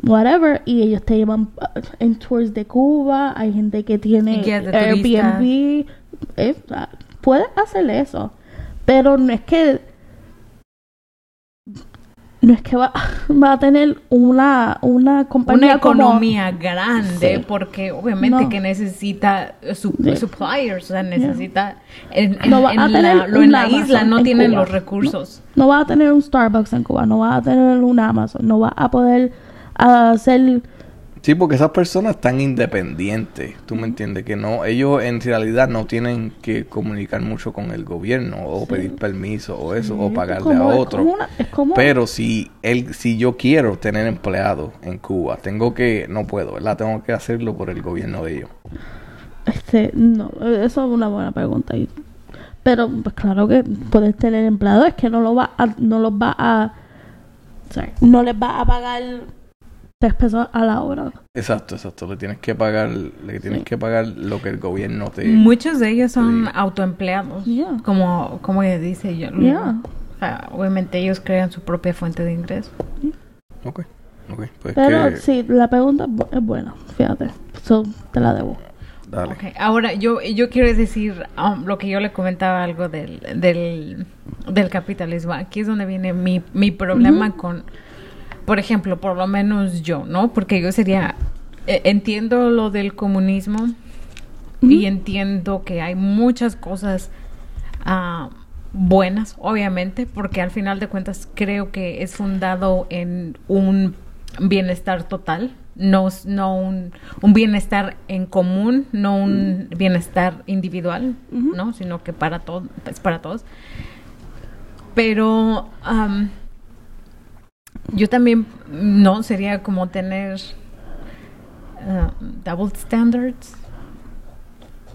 whatever y ellos te llevan uh, en tours de Cuba, hay gente que tiene. Airbnb, eh, ah, puedes hacer eso, pero no es que no es que va, va a tener una una compañía Una como- economía grande Sí. porque obviamente No. que necesita su- Sí. suppliers, o sea, necesita en, en- No va a en tener la, lo- en la Amazon isla no en tienen Cuba. los recursos. No vas a tener un Starbucks en Cuba, no vas a tener un Amazon, no vas a poder hacer... Sí, porque esas personas están independientes, tú me entiendes, que no, ellos en realidad no tienen que comunicar mucho con el gobierno o pedir permiso o eso, o pagarle a como- otro. como una- es como- Pero si él, si yo quiero tener empleados en Cuba, tengo que, no puedo, ¿verdad? Tengo que hacerlo por el gobierno de ellos. Este, no, eso es una buena pregunta. Pero pues claro que puedes tener empleados, es que no lo va a, no los va a, sorry, no les va a pagar tres pesos a la hora. Exacto, exacto. Le tienes que pagar, le tienes Sí. que pagar lo que el gobierno te... Muchos de ellos son autoempleados. Yeah. Como, como ella dice yo. Yeah. O sea, obviamente ellos crean su propia fuente de ingreso. Ok, ok. Pues Pero que... sí, la pregunta es bu- es buena, fíjate. So, te la debo. Dale. Ok, Ahora, yo, yo quiero decir um, lo que yo le comentaba algo del, del, del capitalismo. Aquí es donde viene mi, mi problema con, por ejemplo, por lo menos yo, ¿no? Porque yo sería, eh, entiendo lo del comunismo y entiendo que hay muchas cosas ah, buenas, obviamente, porque al final de cuentas creo que es fundado en un bienestar total, no, no un, un bienestar en común, no un bienestar individual, ¿no? Sino que para todos, es para todos. Pero yo también, no, sería como tener ah, double standards.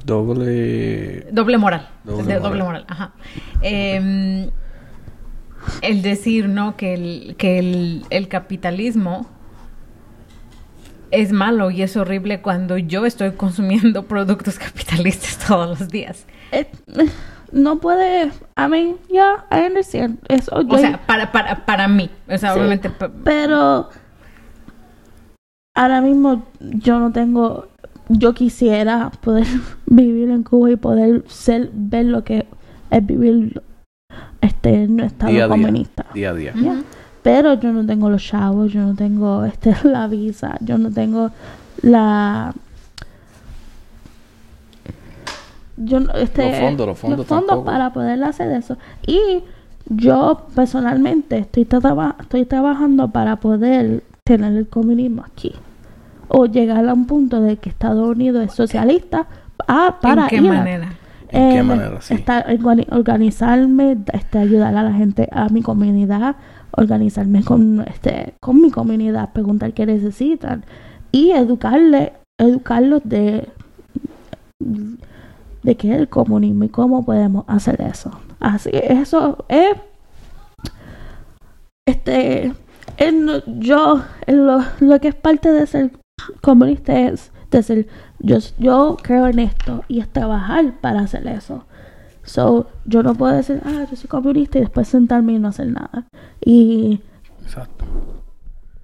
Doble... Doble moral. Doble De- moral. doble moral, ajá. Em, el decir, ¿no? Que el, que el, el capitalismo es malo y es horrible cuando yo estoy consumiendo productos capitalistas todos los días. No puede, I mean, yeah, I understand. Eso, O yo- sea, para, para, para mí. O sea, Sí. obviamente. Pero ahora mismo yo no tengo, yo quisiera poder vivir en Cuba y poder ser, ver lo que es vivir este en un estado Día a día. comunista. Día a día. Pero yo no tengo los chavos, yo no tengo este la visa, yo no tengo la yo no- este Los fondos, los fondos tampoco. para poder hacer eso. Y yo personalmente estoy traba- estoy trabajando para poder tener el comunismo aquí o llegar a un punto de que Estados Unidos es socialista ah, para ¿En qué ir a- manera? ¿En qué eh, manera? Sí. estar- organi- organizarme, este, ayudar a la gente, a mi comunidad, organizarme con, este, con mi comunidad, preguntar qué necesitan y educarle, educarlos de, de qué es el comunismo y cómo podemos hacer eso. Así, eso es, este, en lo- yo, en lo, lo que es parte de ser comunista es de ser, yo, yo creo en esto y es trabajar para hacer eso. So, yo no puedo decir, ah, yo soy comunista y después sentarme y no hacer nada. Y Exacto.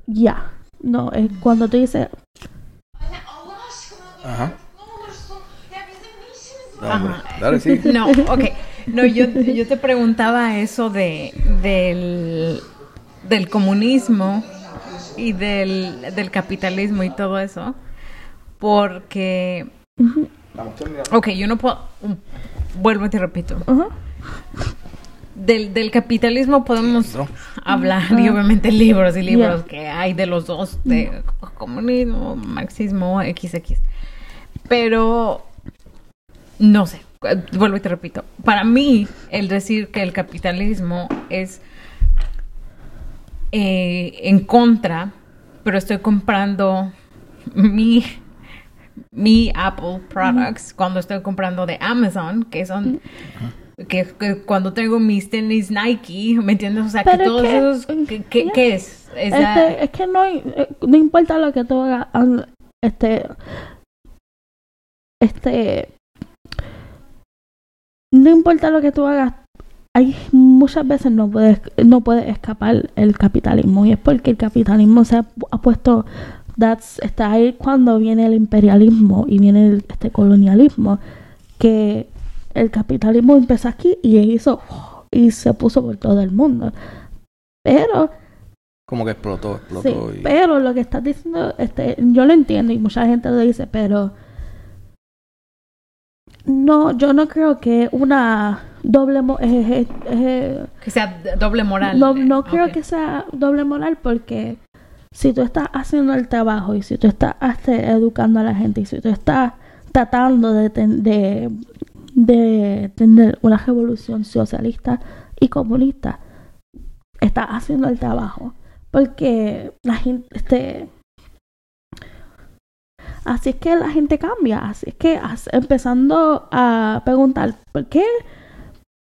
ya, no, es cuando tú dices, Ajá. Dale, sí. No, ok. No, yo, yo te preguntaba eso de del, del comunismo y del, del capitalismo y todo eso. Porque, ok, yo no puedo. um, Vuelvo y te repito. Del, del capitalismo podemos No. hablar, y obviamente libros y libros Yeah. que hay de los dos, de comunismo, marxismo, XX. Pero, no sé, eh, vuelvo y te repito. Para mí, el decir que el capitalismo es eh, en contra, pero estoy comprando mi, mi Apple products cuando estoy comprando de Amazon, que son que, que cuando tengo mis tenis Nike, ¿me entiendes? O sea, que Pero todos que- esos, ¿qué, qué- ya. qué es? Es la- este, es que no, eh, no importa lo que tú hagas, este, este, no importa lo que tú hagas, hay muchas veces no puedes, no puedes escapar el capitalismo y es porque el capitalismo se ha, pu- ha puesto, that's, está ahí cuando viene el imperialismo y viene el este colonialismo, que el capitalismo empezó aquí y hizo y se puso por todo el mundo, pero Como que explotó, Sí, explotó. y... pero lo que estás diciendo, este, yo lo entiendo y mucha gente lo dice, pero no, yo no creo que una doble eh, eh, eh, que sea doble moral. no, no creo que sea doble moral porque si tú estás haciendo el trabajo y si tú estás educando a la gente y si tú estás tratando de, ten- de, de tener una revolución socialista y comunista, estás haciendo el trabajo. Porque la gente, este, así es que la gente cambia, así es que empezando a preguntar, ¿por qué?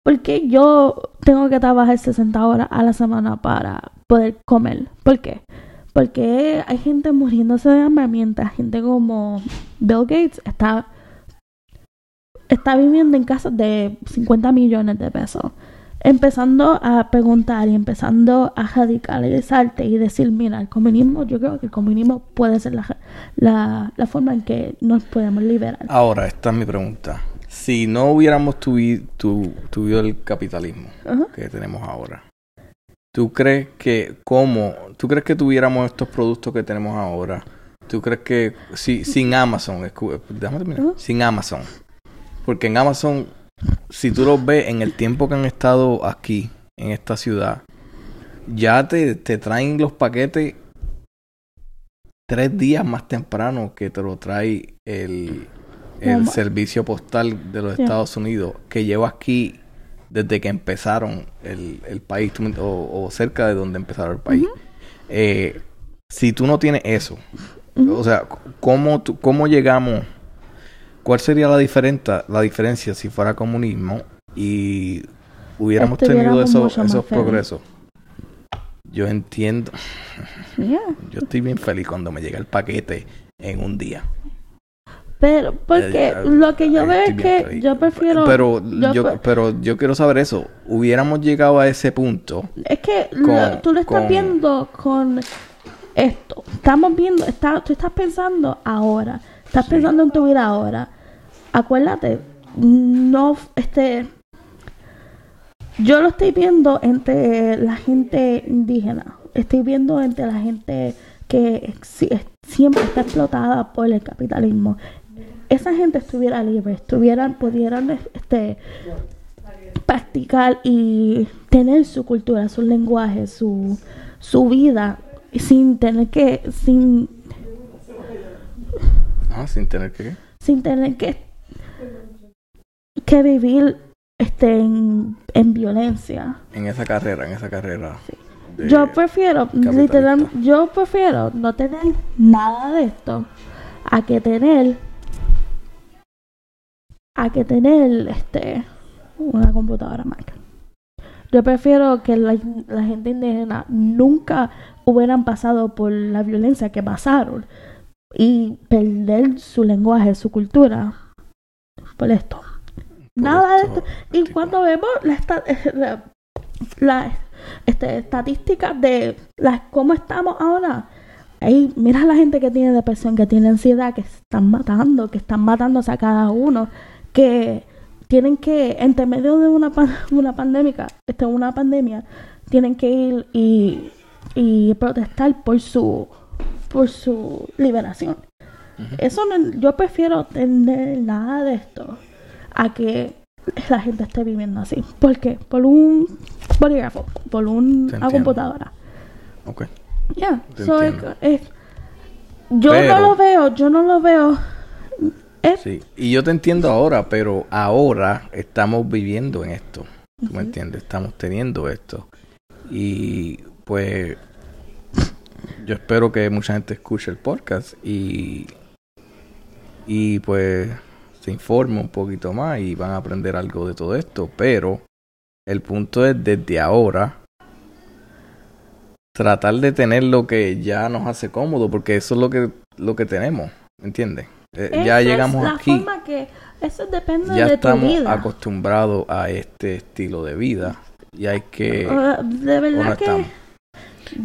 ¿Por qué yo tengo que trabajar 60 horas a la semana para poder comer? ¿Por qué? Porque hay gente muriéndose de hambre mientras gente como Bill Gates está, está viviendo en casas de 50 millones de pesos. Empezando a preguntar y empezando a radicalizarte y decir, mira, el comunismo, yo creo que el comunismo puede ser la, la, la forma en que nos podemos liberar. Ahora, esta es mi pregunta. Si no hubiéramos tuvi- tu- tuvido el capitalismo que tenemos ahora, ¿tú crees que cómo, tú crees que tuviéramos estos productos que tenemos ahora? ¿Tú crees que si, sin Amazon, déjame terminar, sin Amazon, porque en Amazon, si tú los ves en el tiempo que han estado aquí, en esta ciudad, ya te, te traen los paquetes tres días más temprano que te lo trae el, el servicio postal de los. Estados Unidos, que lleva aquí desde que empezaron el, el país, o, o cerca de donde empezaron el país. Eh, si tú no tienes eso, o sea, ¿cómo, tú- ¿cómo llegamos? ¿Cuál sería la, diferenta, la diferencia si fuera comunismo y hubiéramos tenido esos, progresos? Yo entiendo. Yeah. Yo estoy bien feliz cuando me llega el paquete en un día. Pero, porque Eh, lo que yo veo es que feliz. yo prefiero... Pero yo pero yo quiero saber eso. Hubiéramos llegado a ese punto. Es que lo- con- tú lo estás con- viendo con esto. Estamos viendo, está, tú estás pensando ahora. Estás Sí. pensando en tu vida ahora. Acuérdate, no, este, yo lo estoy viendo entre la gente indígena. Estoy viendo entre la gente que siempre está explotada por el capitalismo. Esa gente estuviera libre, estuvieran, pudieran, este, practicar y tener su cultura, su lenguaje, su, su vida, sin tener que, sin, Ah, sin tener que. sin tener que, que vivir este en, en violencia. En esa carrera, en esa carrera. Yo prefiero, literal, yo prefiero no tener nada de esto a que tener a que tener este una computadora Mac. Yo prefiero que la, la gente indígena nunca hubieran pasado por la violencia que pasaron y perder su lenguaje, su cultura por esto. por Nada de esto. Y tipo. cuando vemos la, esta- la, la, este, estadísticas de las cómo estamos ahora, ahí mira la gente que tiene depresión, que tiene ansiedad, que se están matando, que están matándose a cada uno, que tienen que, entre medio de una, una pandemia, este, una pandemia, tienen que ir y, y protestar por su, por su liberación. Eso no, yo prefiero tener nada de esto a que la gente esté viviendo así. ¿Por qué? Por un bolígrafo, por una computadora. Ok. Ya, Te so, entiendo. es- es- yo Pero- no lo veo, yo no lo veo. Es, Sí. Y yo te entiendo ahora, pero ahora estamos viviendo en esto. ¿Tú me entiendes? Estamos teniendo esto. Y pues yo espero que mucha gente escuche el podcast y, y pues se informe un poquito más y van a aprender algo de todo esto. Pero el punto es desde ahora tratar de tener lo que ya nos hace cómodo, porque eso es lo que, lo que tenemos, ¿entiendes? Eh, ya esa es llegamos la aquí forma que eso depende ya de tu estamos vida. acostumbrados a este estilo de vida y hay que Uh, de ¿o verdad que estamos?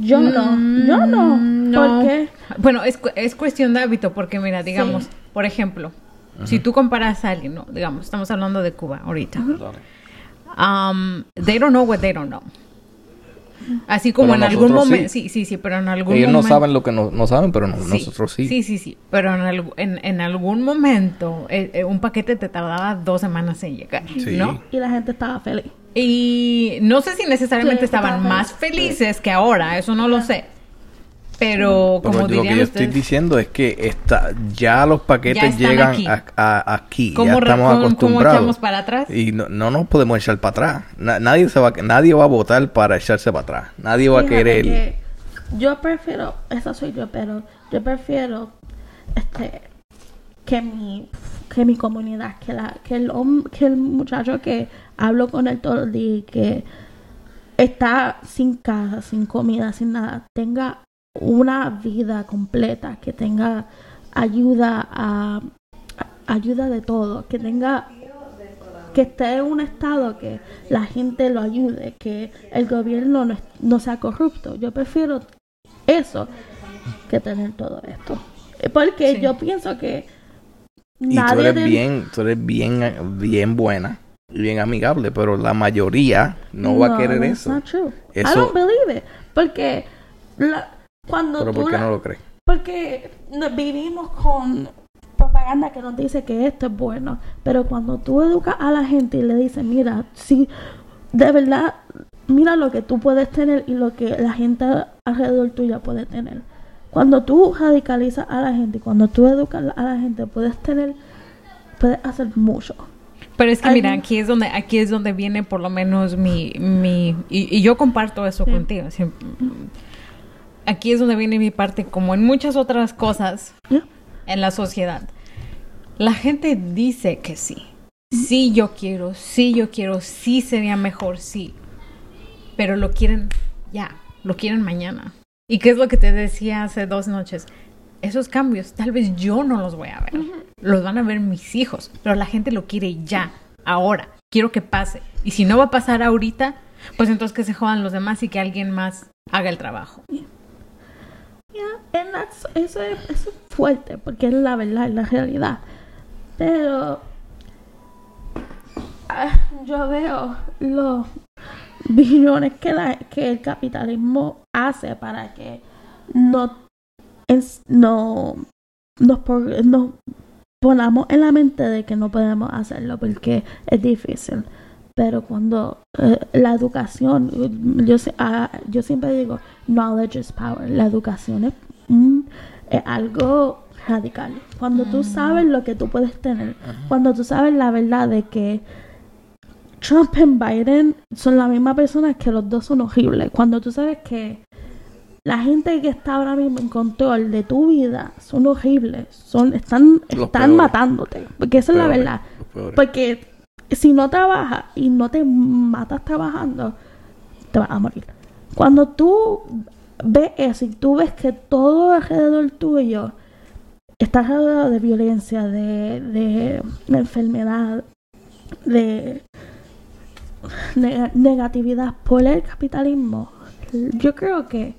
Yo no, yo no, Mm, no. porque Bueno, es, es cuestión de hábito, porque mira, digamos, Sí. por ejemplo, si tú comparas a alguien, ¿no? digamos, estamos hablando de Cuba ahorita. Um, they don't know what they don't know. Así como Pero en algún momento, sí. sí, sí, sí, pero en algún ellos momento. no saben lo que no, no saben pero no- Sí, nosotros sí, Sí, sí, sí. Pero en, en, en algún momento eh, eh, un paquete te tardaba dos semanas en llegar, Sí. ¿no? y la gente estaba feliz. Y no sé si necesariamente Sí, estaban estaba más felices que ahora, eso no lo sé. Pero Pero como lo que dirían yo estoy diciendo es que está, ya los paquetes Ya llegan aquí. a- a- aquí, ya ¿cómo, re- estamos acostumbrados. echamos para atrás? Y no, no nos podemos echar para atrás. Na- nadie se va, nadie va a votar para echarse para atrás. Nadie va a querer. que yo prefiero, esa soy yo, pero yo prefiero este que mi que mi comunidad, que la que el que el muchacho que hablo con él todo el día que está sin casa, sin comida, sin nada, tenga una vida completa, que tenga ayuda a, a- ayuda de todo, que tenga que esté en un estado que la gente lo ayude, que el gobierno no, no sea corrupto. Yo prefiero eso que tener todo esto. Porque Sí. yo pienso que Y tú nadie eres del- bien, tú eres bien, bien buena bien amigable, pero la mayoría no, va a querer eso. not true. I Eso- don't believe it. Porque la- cuando Pero tú ¿por qué la- no lo crees? Porque vivimos con propaganda que nos dice que esto es bueno, pero cuando tú educas a la gente y le dices, mira, si de verdad, mira lo que tú puedes tener y lo que la gente alrededor tuya puede tener. Cuando tú radicalizas a la gente, cuando tú educas a la gente, puedes tener, puedes hacer mucho. Pero es que mira, aquí es donde aquí es donde viene por lo menos mi mi y, y yo comparto eso Sí. contigo. aquí es donde viene mi parte como en muchas otras cosas en la sociedad. La gente dice que sí. Sí, yo quiero, sí, yo quiero, sí sería mejor, sí. Pero lo quieren ya, lo quieren mañana. ¿Y qué es lo que te decía hace dos noches? Esos cambios, tal vez yo no los voy a ver. Los van a ver mis hijos, pero la gente lo quiere ya, ahora. Quiero que pase. Y si no va a pasar ahorita, pues entonces que se jodan los demás y que alguien más haga el trabajo. Yeah, and that's- eso, es, eso es fuerte, porque es la verdad, es la realidad. Pero ah, yo veo los billones que, la, que el capitalismo hace para que no, es- no nos, nos ponamos en la mente de que no podemos hacerlo porque es difícil. Pero cuando eh, la educación, yo, ah, yo siempre digo, knowledge is power. La educación es, es algo radical. Cuando tú sabes lo que tú puedes tener, cuando tú sabes la verdad de que Trump y Biden son la misma persona que los dos son horribles. Cuando tú sabes que la gente que está ahora mismo en control de tu vida son horribles, son están Los están peores. matándote, porque esa es la verdad. Porque si no trabajas y no te matas trabajando, te vas a morir. Cuando tú ves eso y tú ves que todo alrededor tuyo está rodeado de violencia, de, de, de enfermedad, de neg- negatividad por el capitalismo, yo creo que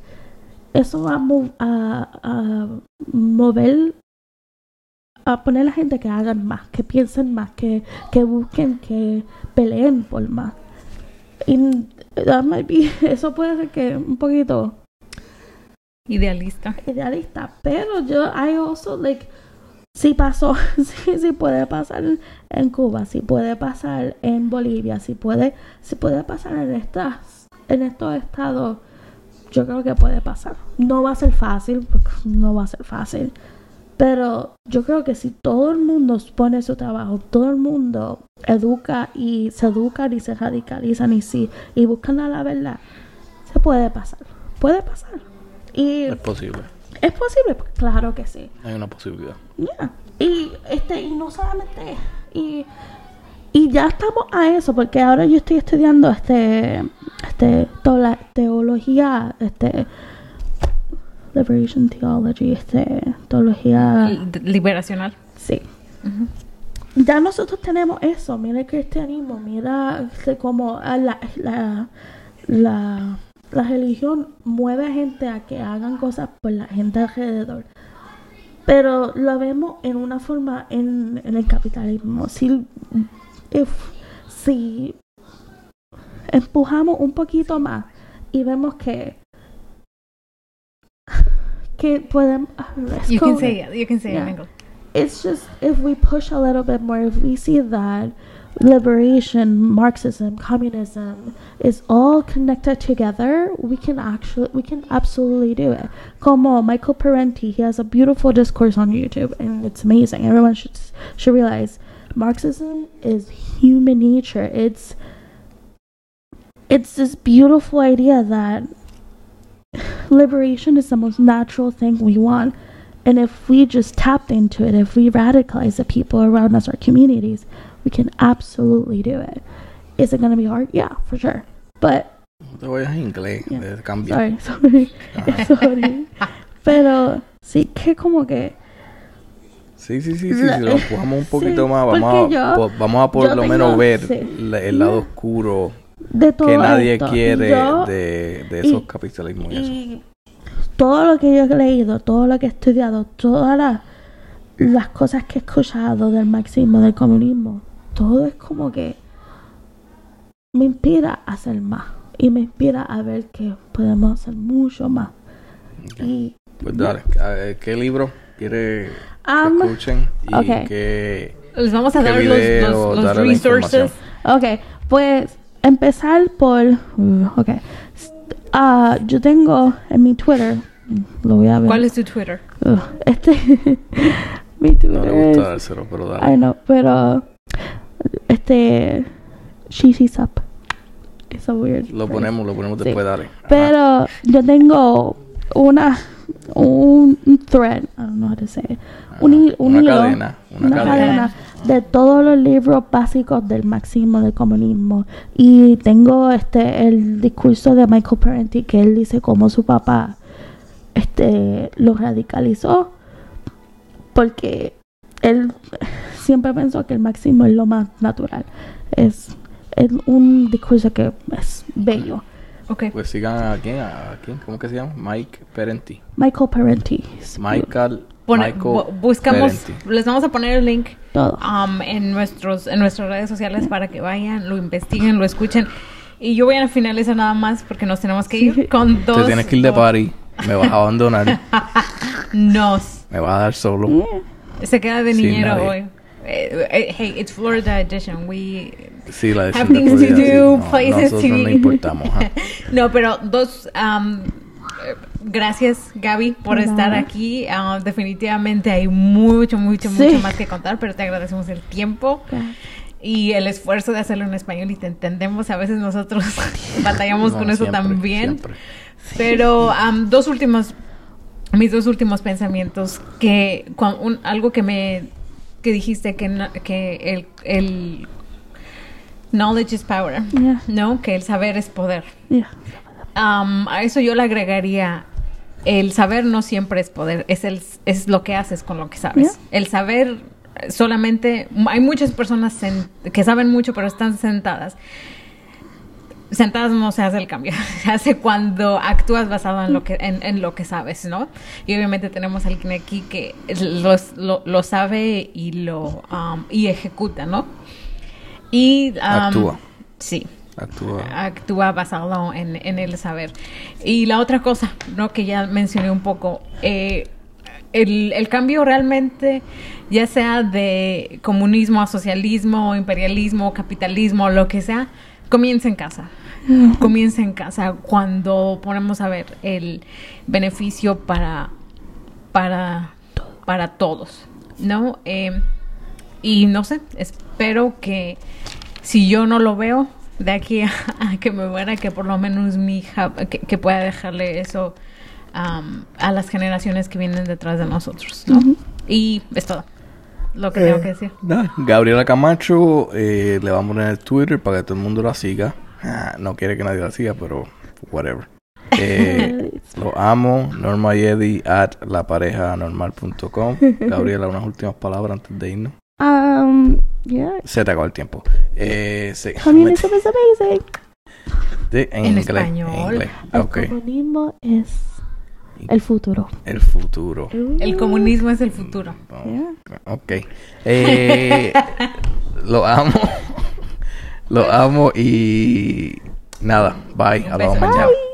eso va a, a, a mover a poner a la gente que hagan más, que piensen más, que, que busquen, que peleen por más. Y that might be- eso puede ser que un poquito Idealista. idealista, pero yo, I also like, si pasó, si, si puede pasar en Cuba, si puede pasar en Bolivia, si puede, si puede pasar en estas, en estos estados, yo creo que puede pasar. No va a ser fácil, porque no va a ser fácil, pero yo creo que si todo el mundo pone su trabajo, todo el mundo educa y se educan y se radicalizan y sí, y buscan a la verdad, se puede pasar, puede pasar. Y Es posible. ¿Es posible? Pues claro que sí. Hay una posibilidad. Yeah. Y este, y no solamente, y, y ya estamos a eso, porque ahora yo estoy estudiando este, este, tola- teología, este, liberation theology, este, teología, Li- Liberacional. sí. Ya nosotros tenemos eso, mira el cristianismo, mira este, cómo ah, la, la, la, la religión mueve a gente a que hagan cosas por la gente alrededor. Pero lo vemos en una forma en, en el capitalismo. Si, if- si empujamos un poquito más y vemos que que podemos You can say it. it. You can say Yeah. in English. it's just if we push a little bit more, if we see that liberation, Marxism, communism is all connected together, we can actually, we can absolutely do it. Como Michael Parenti, he has a beautiful discourse on YouTube, and it's amazing. Everyone should should realize Marxism is human nature. It's it's this beautiful idea that liberation is the most natural thing we want. And if we just tapped into it, if we radicalize the people around us, our communities, we can absolutely do it. Is it going to be hard? Yeah, for sure. But te vayas en inglés. Yeah. eh. Sorry, sorry, sorry. Pero sí que como que Sí, sí, sí, sí. Si lo empujamos un poquito sí, más, vamos a, yo- po- vamos a por lo menos ver sí. el lado oscuro de todo que nadie esto, quiere yo- de, de esos y- capitalismos y eso. Y todo lo que yo he leído, todo lo que he estudiado, todas las, las cosas que he escuchado del marxismo, del comunismo, todo es como que me inspira a hacer más y me inspira a ver que podemos hacer mucho más. Y Pues dale, ¿qué libro quieres que Um, escuchen? Y ok. que... Les vamos a ¿Qué dar los, video? los, los la resources. ok, pues empezar por, uh, ok, ah, yo tengo en mi Twitter, lo voy a ver. ¿Cuál es tu Twitter? Ugh, este, mi Twitter No le gusta dárselo, pero dale. I know, pero este Shishi Up. It's a weird. Lo phrase. ponemos, lo ponemos Sí. después, dale. Ajá. Pero yo tengo una un, thread, I don't know how to say it. Un, hi- un una hilo, cadena, una cadena. de todos los libros básicos del marxismo, del comunismo. Y tengo este el discurso de Michael Parenti que él dice cómo su papá este lo radicalizó porque él siempre pensó que el marxismo es lo más natural. Es, es un discurso que es bello. Ok. Pues sigan a quién, a quién, ¿cómo que se llama? Mike Parenti. Michael Parenti. Michael, Pone- Michael bu- buscamos, Parenti. les vamos a poner el link Todo. um, en nuestros en nuestras redes sociales para que vayan, lo investiguen, lo escuchen. Y yo voy a finalizar nada más porque nos tenemos que ir Sí. con dos. Te tienes que ir de party. Me vas a abandonar. Nos. me vas a dar solo. Se queda de niñero hoy. Eh, eh, hey, it's Florida edition. We Sí, la have things to do, No, places to no importamos. no, pero dos. um, gracias, Gaby, por estar aquí. Ah, definitivamente hay mucho, mucho, Sí. mucho más que contar, pero te agradecemos el tiempo Gracias. y el esfuerzo de hacerlo en español y te entendemos. A veces nosotros batallamos No, con eso siempre, también. siempre. Pero am, dos últimos, mis dos últimos pensamientos, que un- algo que me que dijiste que, no- que el, el knowledge is power, Yeah. ¿no? Que el saber es poder. Yeah. Am, a eso yo le agregaría el saber no siempre es poder, es el es lo que haces con lo que sabes. Yeah. El saber solamente hay muchas personas que saben mucho pero están sentadas. Sentadas no se hace el cambio, se hace cuando actúas basado en lo que en, en lo que sabes, ¿no? Y obviamente tenemos a alguien aquí que los- lo, lo sabe y lo am, y ejecuta, ¿no? Y am, Actúa. Sí Actúa. actúa basado en, en el saber. Y la otra cosa, ¿no? Que ya mencioné un poco, eh, el, el cambio realmente, ya sea de comunismo a socialismo, imperialismo, capitalismo, lo que sea, comienza en casa. Comienza en casa cuando ponemos a ver el beneficio para, para, para todos, ¿no? Eh, y no sé, espero que si yo no lo veo de aquí a, a que me muera, que por lo menos mi hija, que, que pueda dejarle eso a las generaciones que vienen detrás de nosotros, ¿no? Y es todo lo que tengo que decir. Gabriela Camacho, eh, le vamos a poner el Twitter para que todo el mundo la siga. Ah, no quiere que nadie la siga, pero whatever. Eh, lo amo. Norma Yedi at laparejanormal.com. Gabriela, unas últimas palabras antes de irnos. Um, yeah. Se te acabó el tiempo. Eh, sí. Communism is amazing. Sí, en, En inglés. español. En inglés. El Ok. comunismo es el futuro. El futuro. El comunismo es el futuro. Yeah. Ok. Eh, lo amo. lo amo y nada. Bye. Hablamos mañana. Bye.